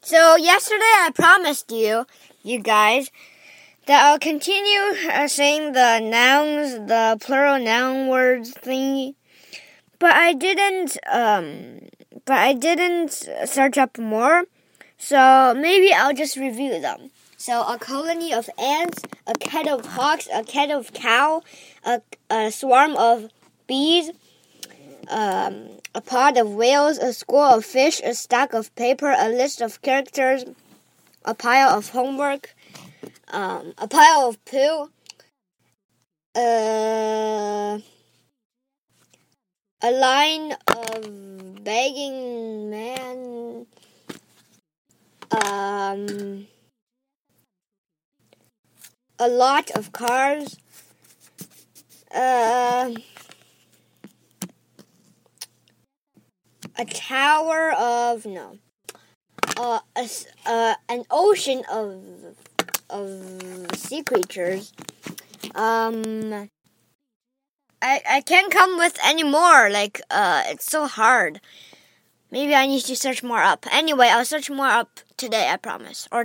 So yesterday I promised you, you guys, that I'll continue uh, saying the nouns, the plural noun words thingy. But I didn't, um, but I didn't search up more. So maybe I'll just review them. So a colony of ants, a kettle of hawks, a kettle of cow, a, a swarm of bees, um, a pod of whales, a school of fish, a stack of paper, a list of characters, a pile of homework, um, a pile of poo, uh, a line of begging man, um, a lot of cars, uh, a tower of no, uh, a, uh, an ocean of of sea creatures. Um, I I can't come with any more. Like uh, it's so hard. Maybe I need to search more up. Anyway, I'll search more up today. I promise. Or